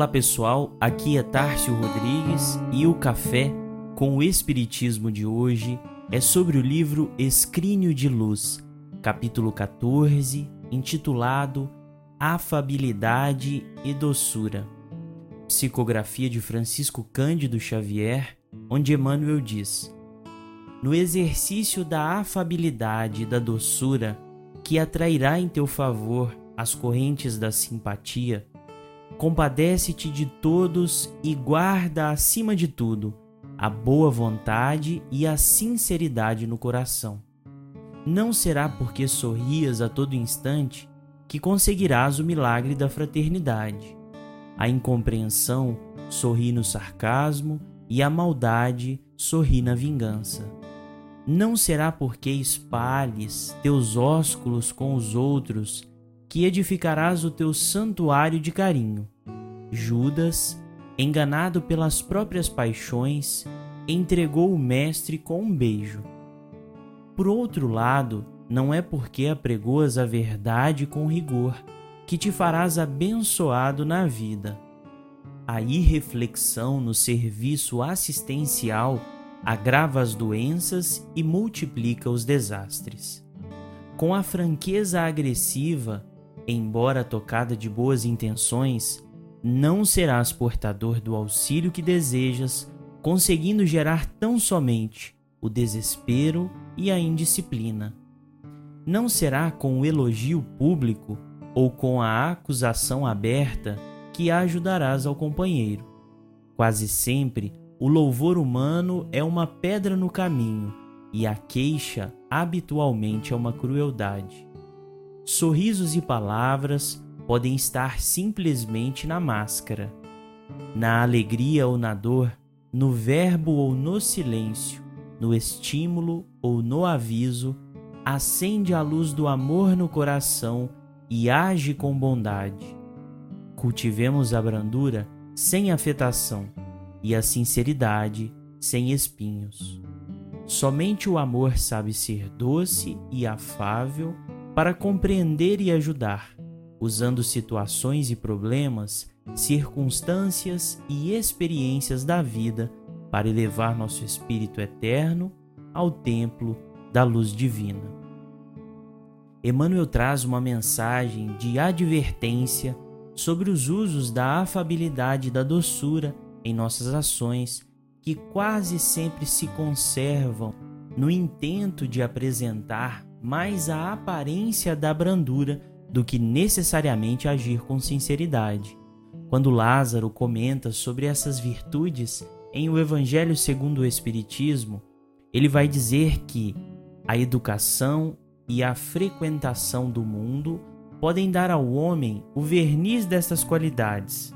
Olá pessoal, aqui é Tárcio Rodrigues e o café com o Espiritismo de hoje é sobre o livro Escrínio de Luz, capítulo 14, intitulado Afabilidade e Doçura. Psicografia de Francisco Cândido Xavier, onde Emmanuel diz: No exercício da afabilidade e da doçura, que atrairá em teu favor as correntes da simpatia, compadece-te de todos e guarda acima de tudo a boa vontade e a sinceridade no coração. Não será porque sorrias a todo instante que conseguirás o milagre da fraternidade. A incompreensão sorri no sarcasmo e a maldade sorri na vingança. Não será porque espalhes teus ósculos com os outros que edificarás o teu santuário de carinho. Judas, enganado pelas próprias paixões, entregou o Mestre com um beijo. Por outro lado, não é porque apregoas a verdade com rigor que te farás abençoado na vida. A irreflexão no serviço assistencial agrava as doenças e multiplica os desastres. Com a franqueza agressiva, embora tocada de boas intenções, não serás portador do auxílio que desejas, conseguindo gerar tão somente o desespero e a indisciplina. Não será com o elogio público ou com a acusação aberta que ajudarás ao companheiro. Quase sempre, o louvor humano é uma pedra no caminho e a queixa habitualmente é uma crueldade. Sorrisos e palavras podem estar simplesmente na máscara, na alegria ou na dor, no verbo ou no silêncio, no estímulo ou no aviso, acende a luz do amor no coração e age com bondade. Cultivemos a brandura sem afetação e a sinceridade sem espinhos. Somente o amor sabe ser doce e afável para compreender e ajudar, usando situações e problemas, circunstâncias e experiências da vida para elevar nosso espírito eterno ao templo da luz divina. Emmanuel traz uma mensagem de advertência sobre os usos da afabilidade e da doçura em nossas ações que quase sempre se conservam no intento de apresentar mais a aparência da brandura do que necessariamente agir com sinceridade. Quando Lázaro comenta sobre essas virtudes em o Evangelho segundo o Espiritismo, ele vai dizer que a educação e a frequentação do mundo podem dar ao homem o verniz dessas qualidades.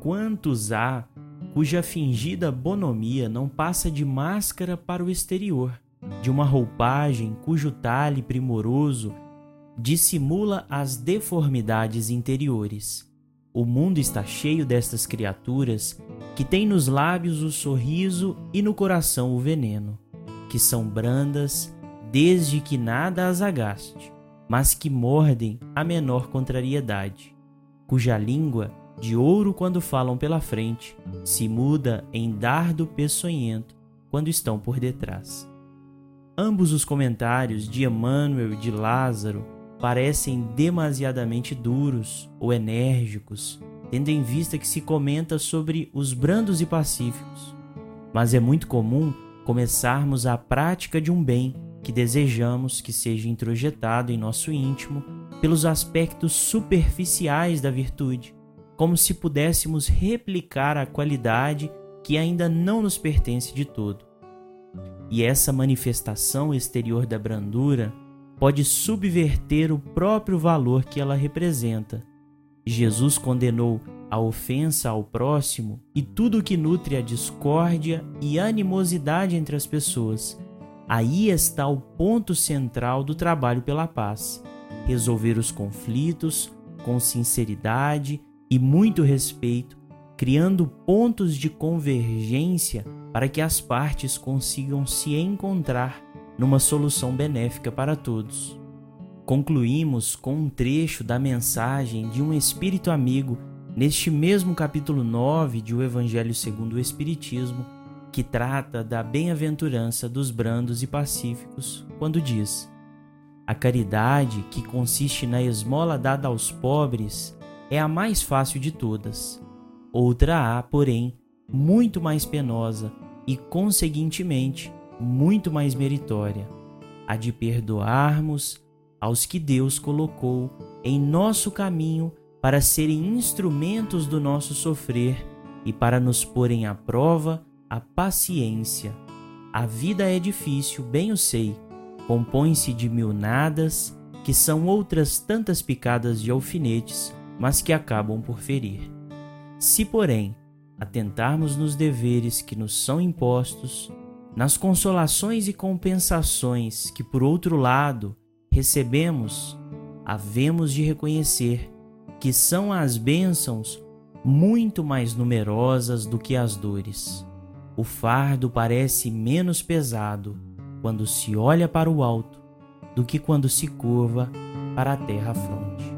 Quantos há cuja fingida bonomia não passa de máscara para o exterior? De uma roupagem cujo talhe primoroso dissimula as deformidades interiores. O mundo está cheio destas criaturas que têm nos lábios o sorriso e no coração o veneno, que são brandas desde que nada as agaste, mas que mordem a menor contrariedade, cuja língua, de ouro quando falam pela frente, se muda em dardo peçonhento quando estão por detrás. Ambos os comentários de Emmanuel e de Lázaro parecem demasiadamente duros ou enérgicos, tendo em vista que se comenta sobre os brandos e pacíficos. Mas é muito comum começarmos a prática de um bem que desejamos que seja introjetado em nosso íntimo pelos aspectos superficiais da virtude, como se pudéssemos replicar a qualidade que ainda não nos pertence de todo. E essa manifestação exterior da brandura pode subverter o próprio valor que ela representa. Jesus condenou a ofensa ao próximo e tudo o que nutre a discórdia e animosidade entre as pessoas. Aí está o ponto central do trabalho pela paz: resolver os conflitos com sinceridade e muito respeito, criando pontos de convergência para que as partes consigam se encontrar numa solução benéfica para todos. Concluímos com um trecho da mensagem de um espírito amigo neste mesmo capítulo 9 de O Evangelho segundo o Espiritismo, que trata da bem-aventurança dos brandos e pacíficos, quando diz: A caridade, que consiste na esmola dada aos pobres, é a mais fácil de todas. Outra há, porém, muito mais penosa e, conseguintemente, muito mais meritória, a de perdoarmos aos que Deus colocou em nosso caminho para serem instrumentos do nosso sofrer e para nos porem à prova a paciência. A vida é difícil, bem o sei, compõe-se de mil nadas, que são outras tantas picadas de alfinetes, mas que acabam por ferir. Se, porém, atentarmos nos deveres que nos são impostos, nas consolações e compensações que, por outro lado, recebemos, havemos de reconhecer que são as bênçãos muito mais numerosas do que as dores. O fardo parece menos pesado quando se olha para o alto do que quando se curva para a terra fronte.